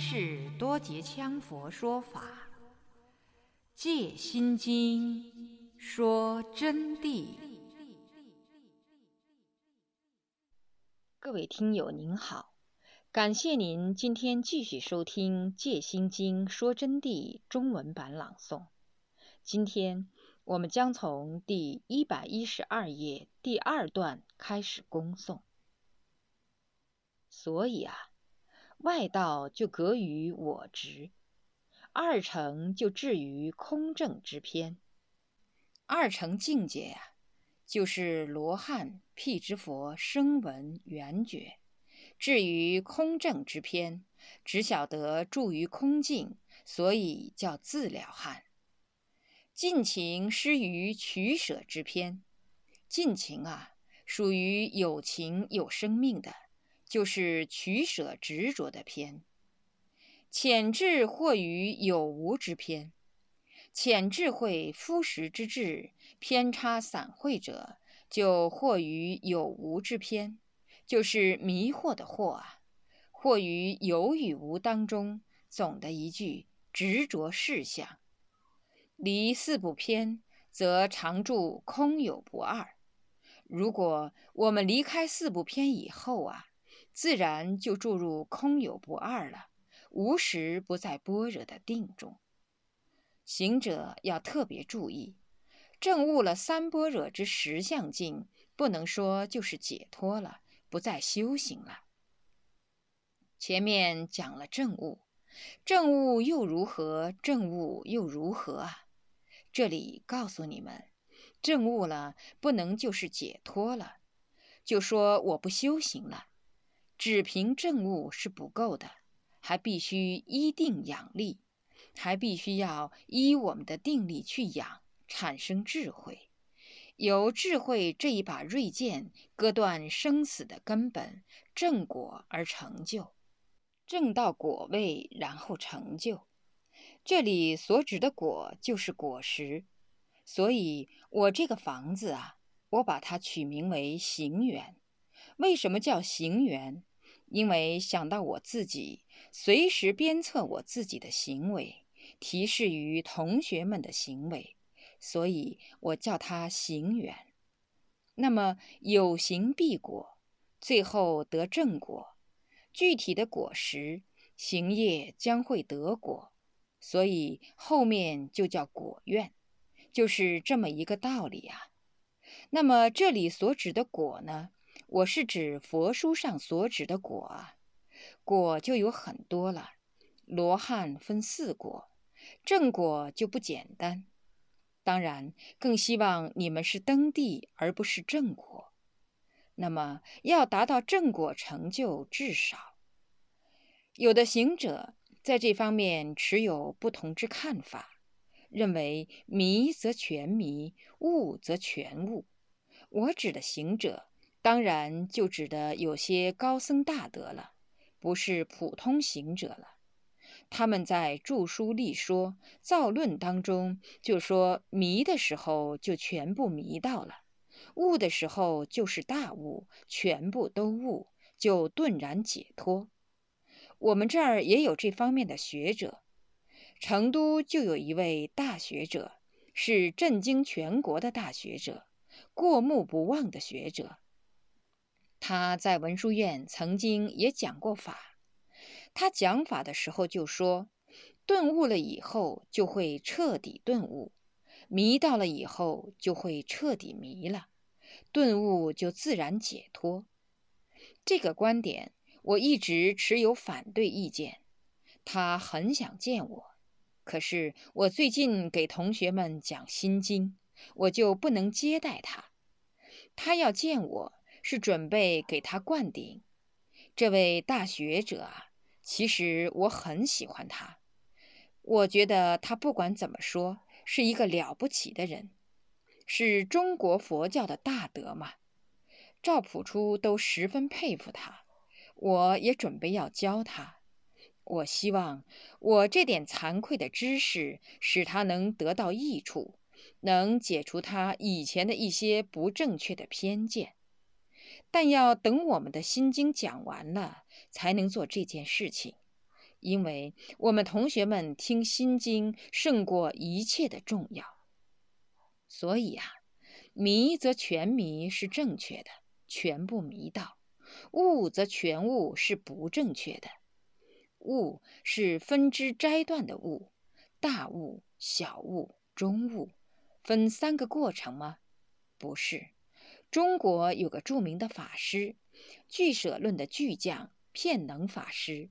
是多杰羌佛说法，《戒心经》说真谛。各位听友您好，感谢您今天继续收听《戒心经》说真谛中文版朗诵。今天我们将从第一百一十二页第二段开始恭诵。所以啊。外道就隔于我执，二乘就至于空正之偏。二乘境界啊，就是罗汉、辟支佛声闻缘觉，至于空正之偏，只晓得住于空境，所以叫自了汉。尽情失于取舍之偏，尽情啊，属于有情有生命的。就是取舍执着的偏，浅智或于有无之偏，浅智慧夫实之智偏差散会者，就或于有无之偏，就是迷惑的惑啊，或于有与无当中，总的一句执着事项，离四不偏，则常住空有不二。如果我们离开四不偏以后啊。自然就注入空有不二了，无时不在般若的定中。行者要特别注意，证悟了三般若之实相境，不能说就是解脱了，不再修行了。前面讲了证悟，证悟又如何？证悟又如何啊？这里告诉你们，证悟了不能就是解脱了，就说我不修行了。只凭正悟是不够的，还必须依定养力，还必须要依我们的定力去养，产生智慧，由智慧这一把锐剑割断生死的根本，正果而成就，正到果位，然后成就。这里所指的果就是果实，所以我这个房子啊，我把它取名为行园。为什么叫行园？因为想到我自己，随时鞭策我自己的行为，提示于同学们的行为，所以我叫他行缘。那么有行必果，最后得正果，具体的果实行业将会得果，所以后面就叫果愿，就是这么一个道理啊。那么这里所指的果呢？我是指佛书上所指的果啊，果就有很多了。罗汉分四果，正果就不简单。当然，更希望你们是登地而不是正果。那么，要达到正果成就，至少有的行者在这方面持有不同之看法，认为迷则全迷，悟则全悟。我指的行者。当然，就指的有些高僧大德了，不是普通行者了。他们在著书立说、造论当中，就说迷的时候就全部迷到了，悟的时候就是大悟，全部都悟，就顿然解脱。我们这儿也有这方面的学者，成都就有一位大学者，是震惊全国的大学者，过目不忘的学者。他在文殊院曾经也讲过法，他讲法的时候就说，顿悟了以后就会彻底顿悟，迷到了以后就会彻底迷了，顿悟就自然解脱。这个观点我一直持有反对意见。他很想见我，可是我最近给同学们讲心经，我就不能接待他。他要见我。是准备给他灌顶，这位大学者啊，其实我很喜欢他，我觉得他不管怎么说是一个了不起的人，是中国佛教的大德嘛。赵朴初都十分佩服他，我也准备要教他。我希望我这点惭愧的知识使他能得到益处，能解除他以前的一些不正确的偏见。但要等我们的心经讲完了，才能做这件事情，因为我们同学们听心经胜过一切的重要。所以啊，迷则全迷是正确的，全部迷道；悟则全悟是不正确的。悟是分支摘断的悟，大悟、小悟、中悟，分三个过程吗？不是。中国有个著名的法师，俱舍论的巨匠片能法师，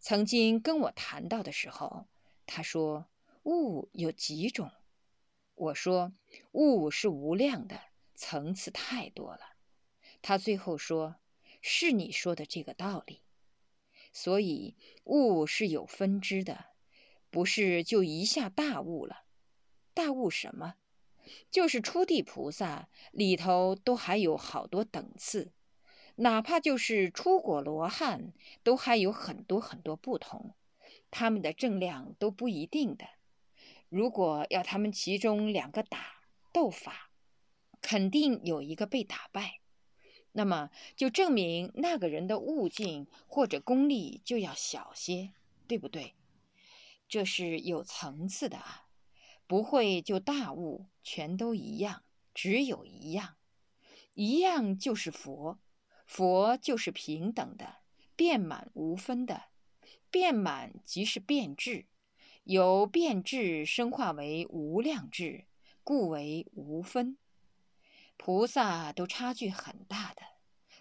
曾经跟我谈到的时候，他说物有几种？我说物是无量的，层次太多了。他最后说：“是你说的这个道理。”所以物是有分支的，不是就一下大悟了。大悟什么？就是初地菩萨里头都还有好多等次，哪怕就是出果罗汉，都还有很多很多不同，他们的正量都不一定的。如果要他们其中两个打斗法，肯定有一个被打败，那么就证明那个人的悟境或者功力就要小些，对不对？这是有层次的啊。不会就大悟，全都一样，只有一样，一样就是佛，佛就是平等的，遍满无分的，遍满即是遍智，由变质生化为无量智，故为无分。菩萨都差距很大的，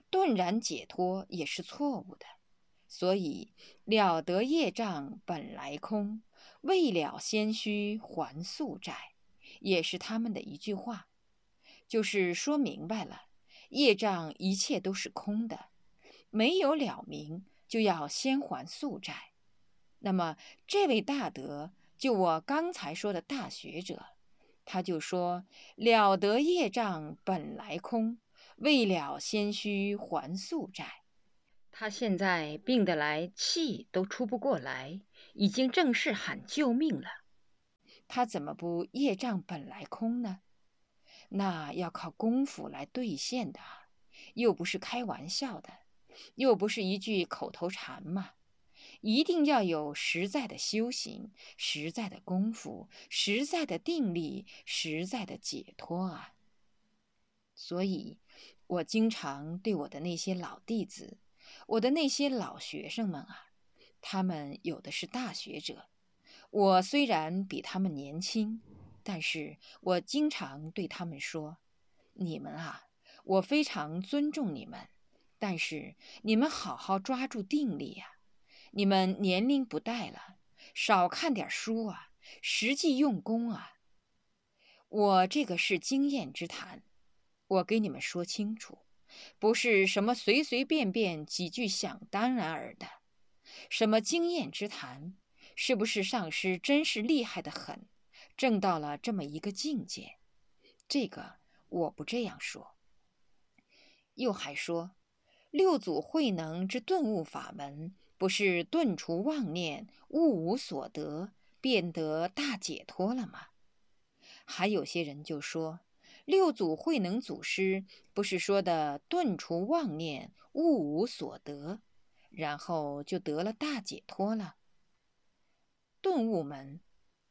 顿然解脱也是错误的，所以了得业障本来空。未了先须还宿债，也是他们的一句话，就是说明白了，业障一切都是空的，没有了明就要先还宿债。那么这位大德，就我刚才说的大学者，他就说了得业障本来空，未了先须还宿债。他现在病得来，气都出不过来。已经正式喊救命了，他怎么不业障本来空呢？那要靠功夫来兑现的，又不是开玩笑的，又不是一句口头禅嘛！一定要有实在的修行、实在的功夫、实在的定力、实在的解脱啊！所以，我经常对我的那些老弟子、我的那些老学生们啊。他们有的是大学者，我虽然比他们年轻，但是我经常对他们说：“你们啊，我非常尊重你们，但是你们好好抓住定力呀！你们年龄不带了，少看点书啊，实际用功啊！我这个是经验之谈，我给你们说清楚，不是什么随随便便几句想当然尔的。”什么经验之谈？是不是上师真是厉害的很，证到了这么一个境界？这个我不这样说。又还说，六祖慧能之顿悟法门，不是顿除妄念，悟无所得，便得大解脱了吗？还有些人就说，六祖慧能祖师不是说的顿除妄念，悟无所得？然后就得了大解脱了。顿悟门，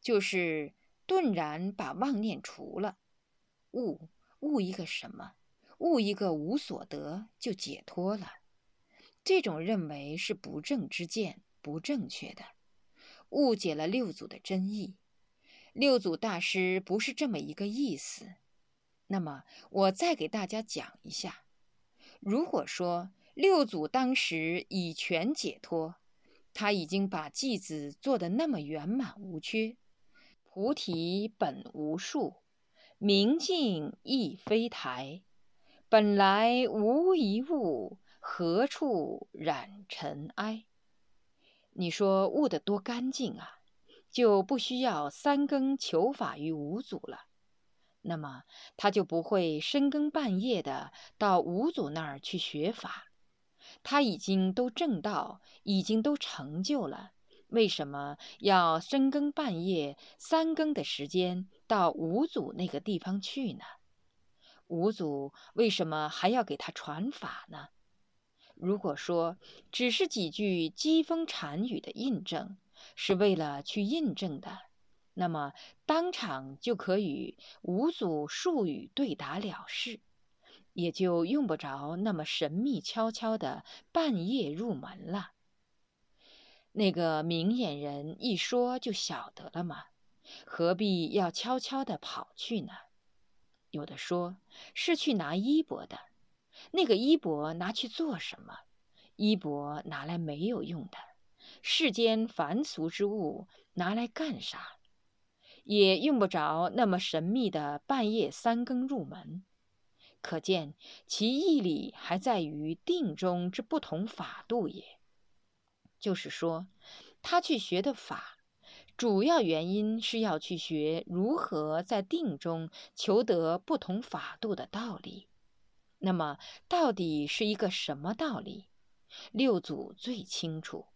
就是顿然把妄念除了。悟悟一个什么？悟一个无所得，就解脱了。这种认为是不正之见，不正确的，误解了六祖的真意。六祖大师不是这么一个意思。那么我再给大家讲一下，如果说。六祖当时已全解脱，他已经把偈子做得那么圆满无缺。菩提本无树，明镜亦非台，本来无一物，何处染尘埃？你说悟得多干净啊，就不需要三更求法于五祖了。那么他就不会深更半夜的到五祖那儿去学法。他已经都证道，已经都成就了，为什么要深更半夜、三更的时间到五祖那个地方去呢？五祖为什么还要给他传法呢？如果说只是几句机锋禅语的印证，是为了去印证的，那么当场就可与五祖术语对答了事，也就用不着那么神秘悄悄的半夜入门了。那个明眼人一说就晓得了吗？何必要悄悄的跑去呢？有的说是去拿衣钵的，那个衣钵拿去做什么？衣钵拿来没有用的，世间凡俗之物拿来干啥？也用不着那么神秘的半夜三更入门。可见其义理还在于定中之不同法度也。就是说，他去学的法，主要原因是要去学如何在定中求得不同法度的道理。那么，到底是一个什么道理？六祖最清楚。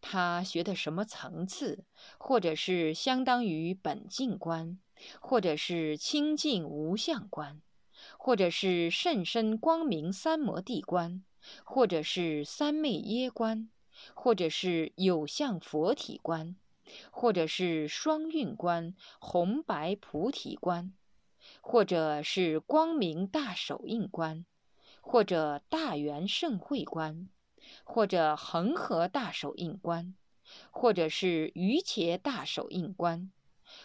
他学的什么层次，或者是相当于本净观，或者是清净无相观，或者是甚深光明三摩地观，或者是三昧耶观。或者是有相佛体观，或者是双运观、红白菩提观，或者是光明大手印观，或者大圆盛会观，或者恒河大手印观，或者是余伽大手印观，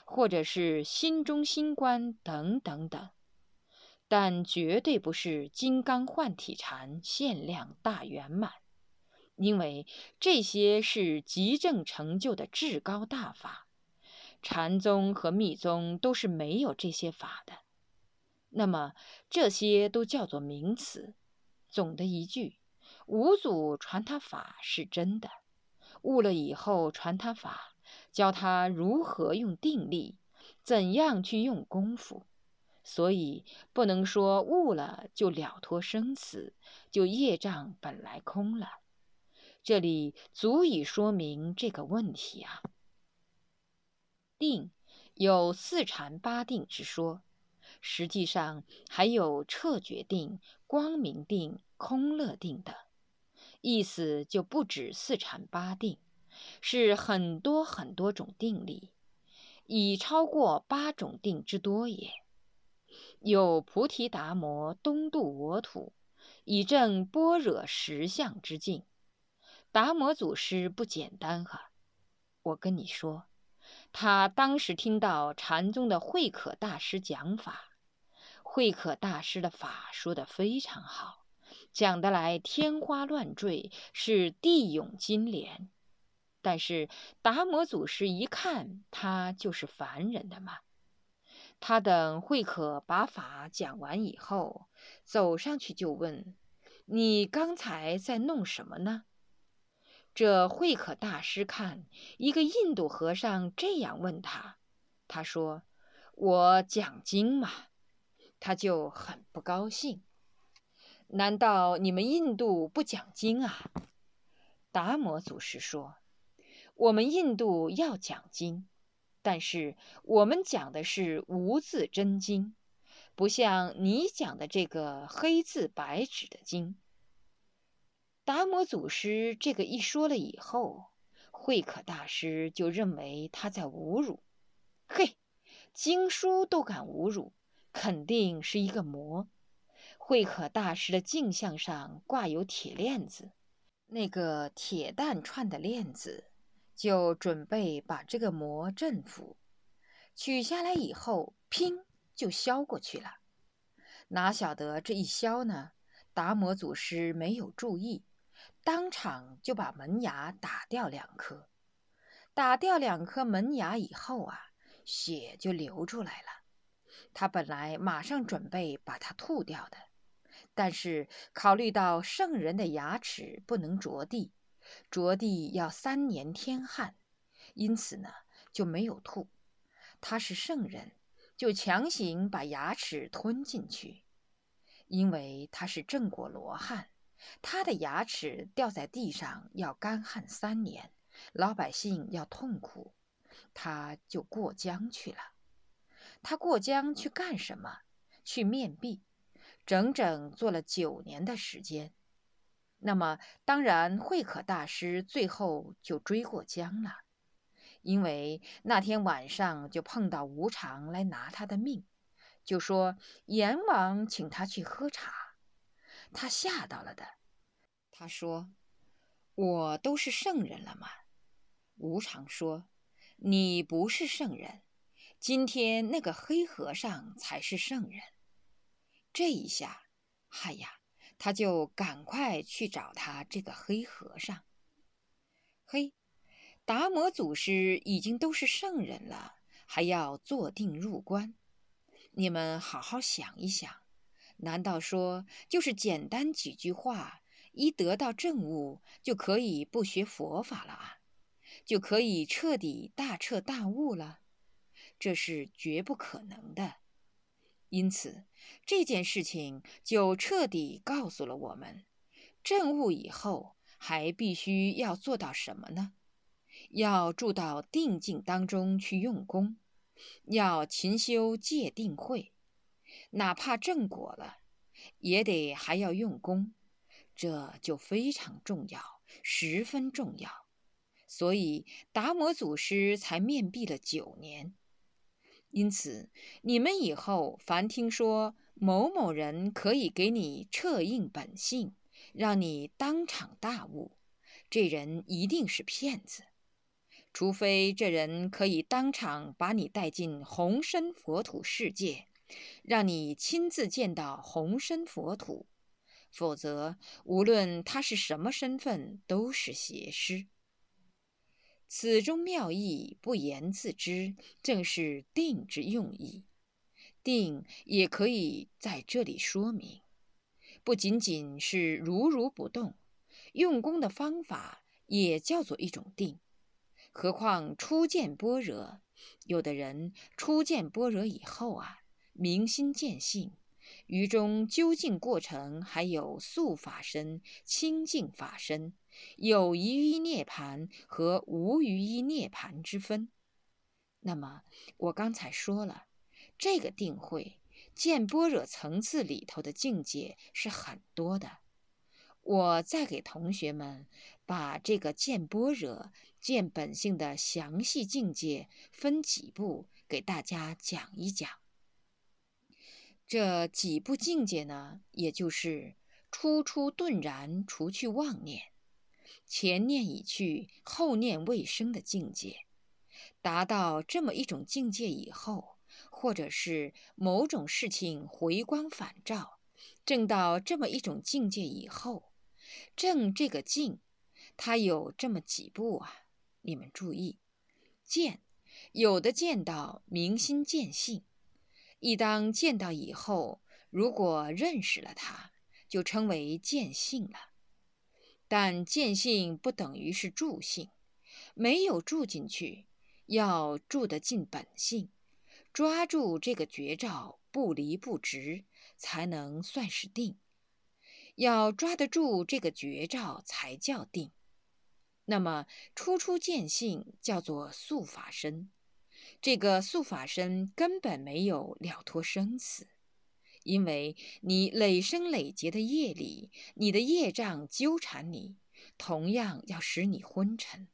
或者是心中心观等等等，但绝对不是金刚幻体禅限量大圆满。因为这些是极正成就的至高大法，禅宗和密宗都是没有这些法的。那么这些都叫做名词。总的一句，五祖传他法是真的，悟了以后传他法，教他如何用定力，怎样去用功夫。所以不能说悟了就了脱生死，就业障本来空了。这里足以说明这个问题啊。定有四禅八定之说，实际上还有彻觉定、光明定、空乐定等，意思就不止四禅八定，是很多很多种定力，已超过八种定之多也。有菩提达摩东渡我土，以证般若实相之境。达摩祖师不简单哈，我跟你说，他当时听到禅宗的慧可大师讲法，慧可大师的法说的非常好，讲得来天花乱坠，是地涌金莲。但是达摩祖师一看他就是凡人的嘛，他等慧可把法讲完以后，走上去就问：“你刚才在弄什么呢？”这慧可大师看一个印度和尚这样问他，他说：“我讲经嘛。”他就很不高兴。难道你们印度不讲经啊？达摩祖师说：“我们印度要讲经，但是我们讲的是无字真经，不像你讲的这个黑字白纸的经。”达摩祖师这个一说了以后，慧可大师就认为他在侮辱。嘿，经书都敢侮辱，肯定是一个魔。慧可大师的镜像上挂有铁链子，那个铁蛋串的链子，就准备把这个魔镇服。取下来以后，砰就削过去了。哪晓得这一削呢？达摩祖师没有注意。当场就把门牙打掉两颗，打掉两颗门牙以后啊，血就流出来了。他本来马上准备把它吐掉的，但是考虑到圣人的牙齿不能着地，着地要三年天旱，因此呢就没有吐。他是圣人，就强行把牙齿吞进去，因为他是正果罗汉。他的牙齿掉在地上要干旱三年，老百姓要痛苦，他就过江去了。他过江去干什么？去面壁。整整做了九年的时间。那么，当然慧可大师最后就追过江了，因为那天晚上就碰到无常来拿他的命，就说阎王请他去喝茶，他吓到了的。他说：“我都是圣人了吗？”无常说：“你不是圣人，今天那个黑和尚才是圣人。”这一下，嗨呀！他就赶快去找他这个黑和尚。嘿，达摩祖师已经都是圣人了，还要坐定入关。你们好好想一想，难道说就是简单几句话，一得到证悟就可以不学佛法了啊？就可以彻底大彻大悟了？这是绝不可能的。因此，这件事情就彻底告诉了我们：证悟以后，还必须要做到什么呢？要住到定境当中去用功，要勤修戒定慧，哪怕正果了，也得还要用功，这就非常重要，十分重要。所以达摩祖师才面壁了九年。因此，你们以后凡听说某某人可以给你彻应本性，让你当场大悟，这人一定是骗子。除非这人可以当场把你带进红身佛土世界，让你亲自见到红身佛土，否则无论他是什么身份，都是邪师。此中妙意不言自知，正是定之用意。定也可以在这里说明，不仅仅是如如不动，用功的方法也叫做一种定。何况初见般若，有的人初见般若以后啊，明心见性。于中究竟过程还有素法身、清净法身，有余一涅盘和无余一涅盘之分。那么我刚才说了，这个定慧见般若层次里头的境界是很多的。我再给同学们把这个见般若、见本性的详细境界分几步给大家讲一讲。这几步境界呢，也就是初出顿然，除去妄念，前念已去，后念未生的境界。达到这么一种境界以后，或者是某种事情回光返照，证到这么一种境界以后，证这个境，它有这么几步啊。你们注意，见，有的见到明心见性。一当见到以后，如果认识了它，就称为见性了。但见性不等于是住性，没有住进去，要住得进本性，抓住这个绝招不离不执，才能算是定。要抓得住这个绝招，才叫定。那么初初见性叫做素法身。这个素法身根本没有了脱生死，因为你累生累劫的业力，你的业障纠缠你，同样要使你昏沉，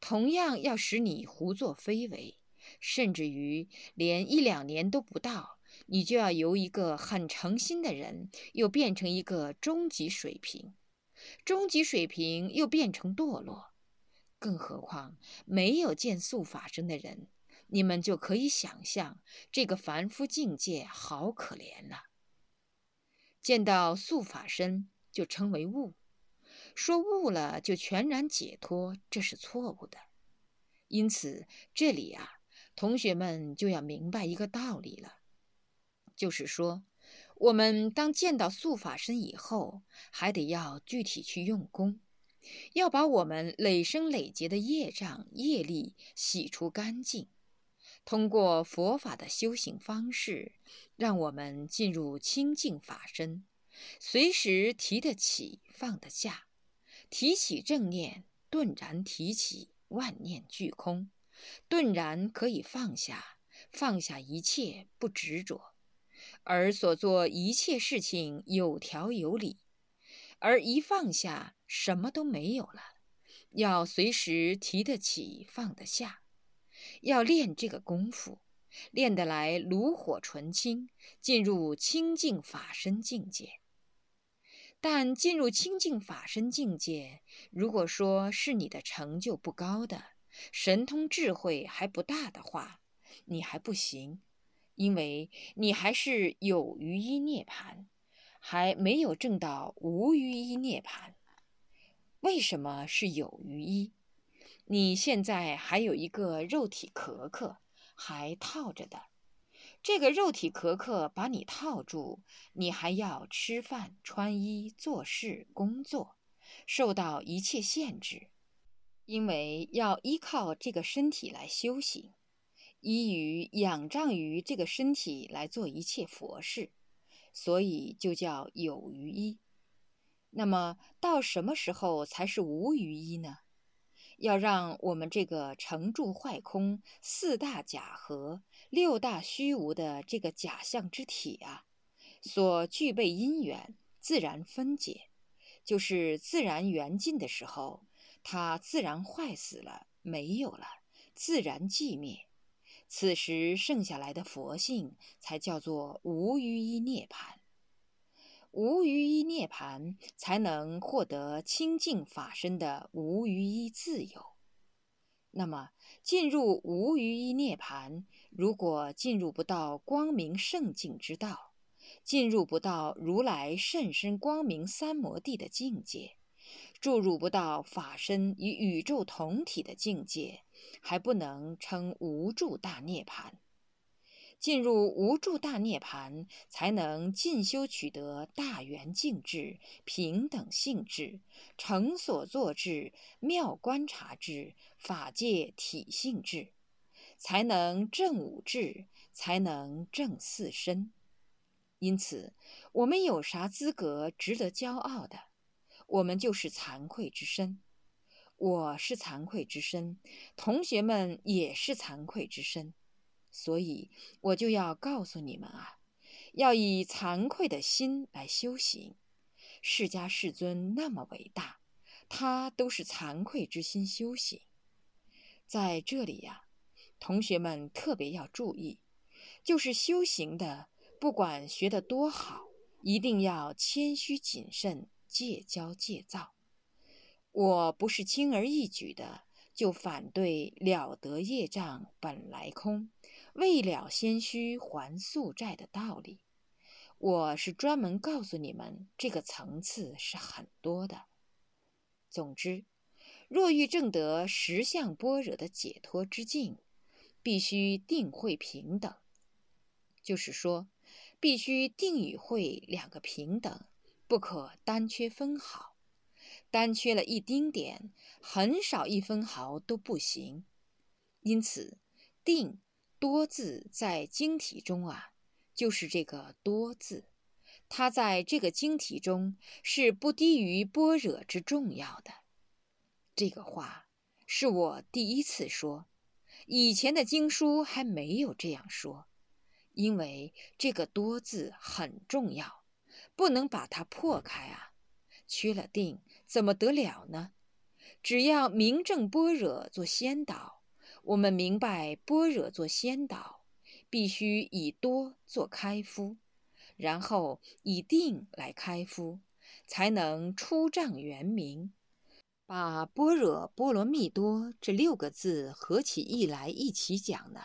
同样要使你胡作非为，甚至于连一两年都不到，你就要由一个很诚心的人，又变成一个终极水平，终极水平又变成堕落，更何况没有见素法身的人。你们就可以想象，这个凡夫境界好可怜了。见到素法身就称为悟，说悟了就全然解脱，这是错误的。因此，这里啊，同学们就要明白一个道理了，就是说，我们当见到素法身以后，还得要具体去用功，要把我们累生累劫的业障业力洗除干净。通过佛法的修行方式，让我们进入清净法身，随时提得起，放得下。提起正念，顿然提起，万念俱空，顿然可以放下，放下一切不执着。而所做一切事情有条有理，而一放下，什么都没有了。要随时提得起，放得下，要练这个功夫，练得来炉火纯青，进入清净法身境界。但进入清净法身境界，如果说是你的成就不高的，神通智慧还不大的话，你还不行，因为你还是有余一涅盘，还没有证到无余一涅盘。为什么是有余一？你现在还有一个肉体壳壳，还套着的。这个肉体壳壳把你套住，你还要吃饭、穿衣、做事、工作，受到一切限制，因为要依靠这个身体来修行，依于仰仗于这个身体来做一切佛事，所以就叫有余一。那么到什么时候才是无余一呢？要让我们这个成住坏空四大假合。六大虚无的这个假象之体啊，所具备因缘自然分解，就是自然缘尽的时候，它自然坏死了，没有了，自然寂灭。此时剩下来的佛性，才叫做无余一涅槃。无余一涅盘，才能获得清净法身的无余一自由。那么，进入无余一涅盘。如果进入不到光明圣境之道，进入不到如来甚深光明三摩地的境界，注入不到法身与宇宙同体的境界，还不能称无住大涅盘。进入无住大涅槃，才能进修取得大圆净智、平等性智、成所作智、妙观察智、法界体性智。才能正五智，才能正四身。因此，我们有啥资格值得骄傲的？我们就是惭愧之身。我是惭愧之身，同学们也是惭愧之身。所以，我就要告诉你们啊，要以惭愧的心来修行。释迦世尊那么伟大，他都是惭愧之心修行。在这里呀。同学们特别要注意，就是修行的，不管学得多好，一定要谦虚谨慎，戒骄戒躁。我不是轻而易举的就反对了得业障本来空，未了先虚还宿债的道理。我是专门告诉你们，这个层次是很多的。总之，若欲证得十相般若的解脱之境。必须定慧平等，就是说，必须定与慧两个平等，不可单缺分毫。单缺了一丁点，很少一分毫都不行。因此，定多字在经体中啊，就是这个多字，它在这个经体中是不低于般若之重要的。这个话是我第一次说。以前的经书还没有这样说，因为这个“多”字很重要，不能把它破开啊。缺了定，怎么得了呢？只要明正般若做先导，我们明白般若做先导，必须以多做开敷，然后以定来开敷，才能出障圆明。把般若波罗蜜多这六个字合起一来一起讲呢，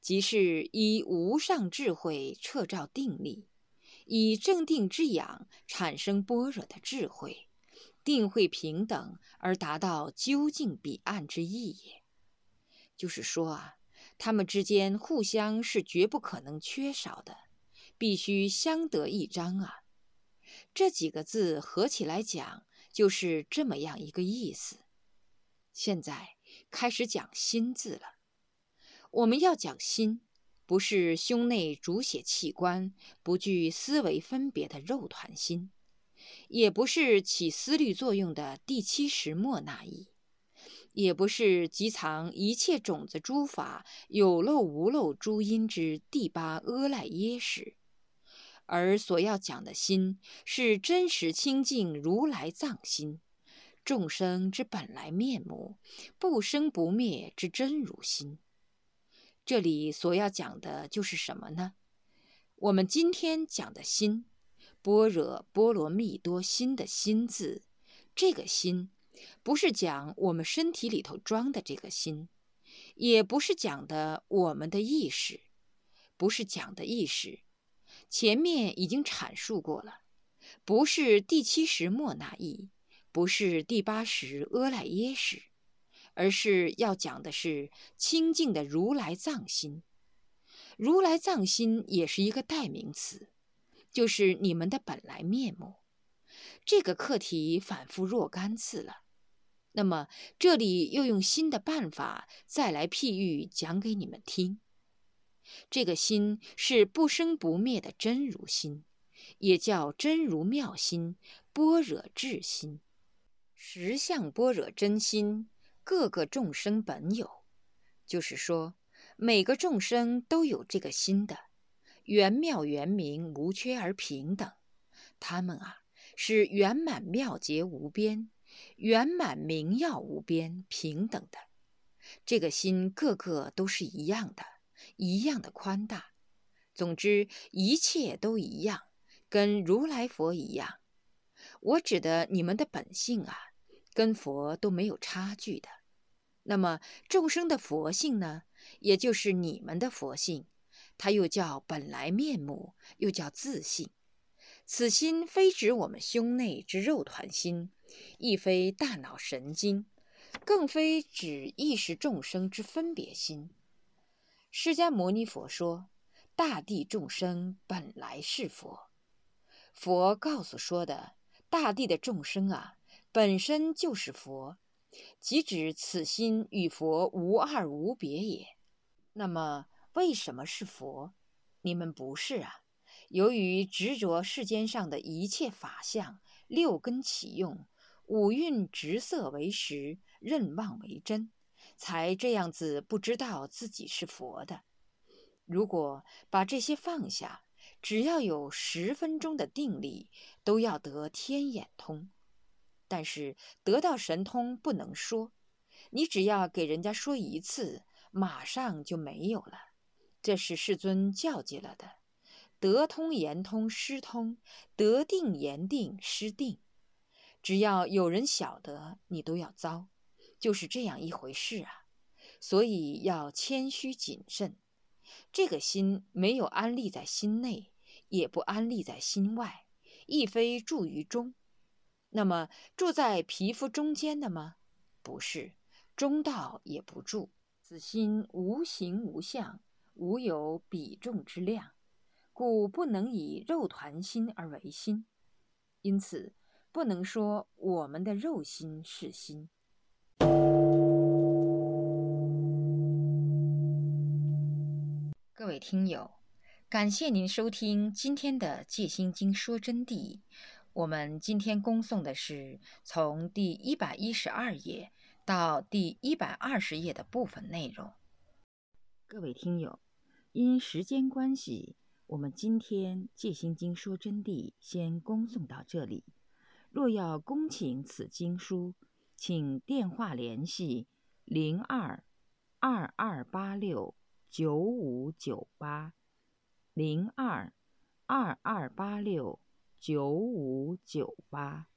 即是以无上智慧彻照定力，以正定之养产生般若的智慧，定会平等而达到究竟彼岸之意也。就是说啊，他们之间互相是绝不可能缺少的，必须相得益彰啊。这几个字合起来讲。就是这么样一个意思。现在开始讲心字了。我们要讲心，不是胸内主血器官不具思维分别的肉团心，也不是起思虑作用的第七识末那意，也不是集藏一切种子诸法有漏无漏诸因之第八阿赖耶识，而所要讲的心是真实清净如来藏心，众生之本来面目，不生不灭之真如心。这里所要讲的就是什么呢？我们今天讲的心，般若波罗蜜多心的心字，这个心，不是讲我们身体里头装的这个心，也不是讲的我们的意识，不是讲的意识。前面已经阐述过了，不是第七识莫那意，不是第八识阿赖耶识，而是要讲的是清净的如来藏心。如来藏心也是一个代名词，就是你们的本来面目。这个课题反复若干次了，那么这里又用新的办法再来譬喻讲给你们听。这个心是不生不灭的真如心，也叫真如妙心、般若智心、实相般若真心，各个众生本有。就是说，每个众生都有这个心的，圆妙圆明，无缺而平等。他们啊，是圆满妙洁无边，圆满明耀无边，平等的。这个心个个都是一样的。一样的宽大，总之一切都一样，跟如来佛一样。我指的你们的本性啊，跟佛都没有差距的。那么众生的佛性呢，也就是你们的佛性，它又叫本来面目，又叫自性。此心非指我们胸内之肉团心，亦非大脑神经，更非指意识众生之分别心。释迦牟尼佛说：“大地众生本来是佛。”佛告诉说的，大地的众生啊，本身就是佛，即指此心与佛无二无别也。那么，为什么是佛？你们不是啊？由于执着世间上的一切法相，六根起用，五蕴执色为实，认妄为真。才这样子不知道自己是佛的。如果把这些放下，只要有十分钟的定力，都要得天眼通。但是得到神通不能说，你只要给人家说一次，马上就没有了。这是世尊教诫了的：得通言通失通，得定言定失定。只要有人晓得，你都要遭。就是这样一回事啊，所以要谦虚谨慎。这个心没有安立在心内，也不安立在心外，亦非住于中。那么住在皮肤中间的吗？不是，中道也不住。此心无形无相，无有比重之量，故不能以肉团心而为心。因此，不能说我们的肉心是心。各位听友，感谢您收听今天的《戒心经说真谛》。我们今天恭诵的是从第一百一十二页到第一百二十页的部分内容。各位听友，因时间关系，我们今天《戒心经说真谛》先恭送到这里。若要恭请此经书，请电话联系零二二二八六。九五九八零二二二八六九五九八。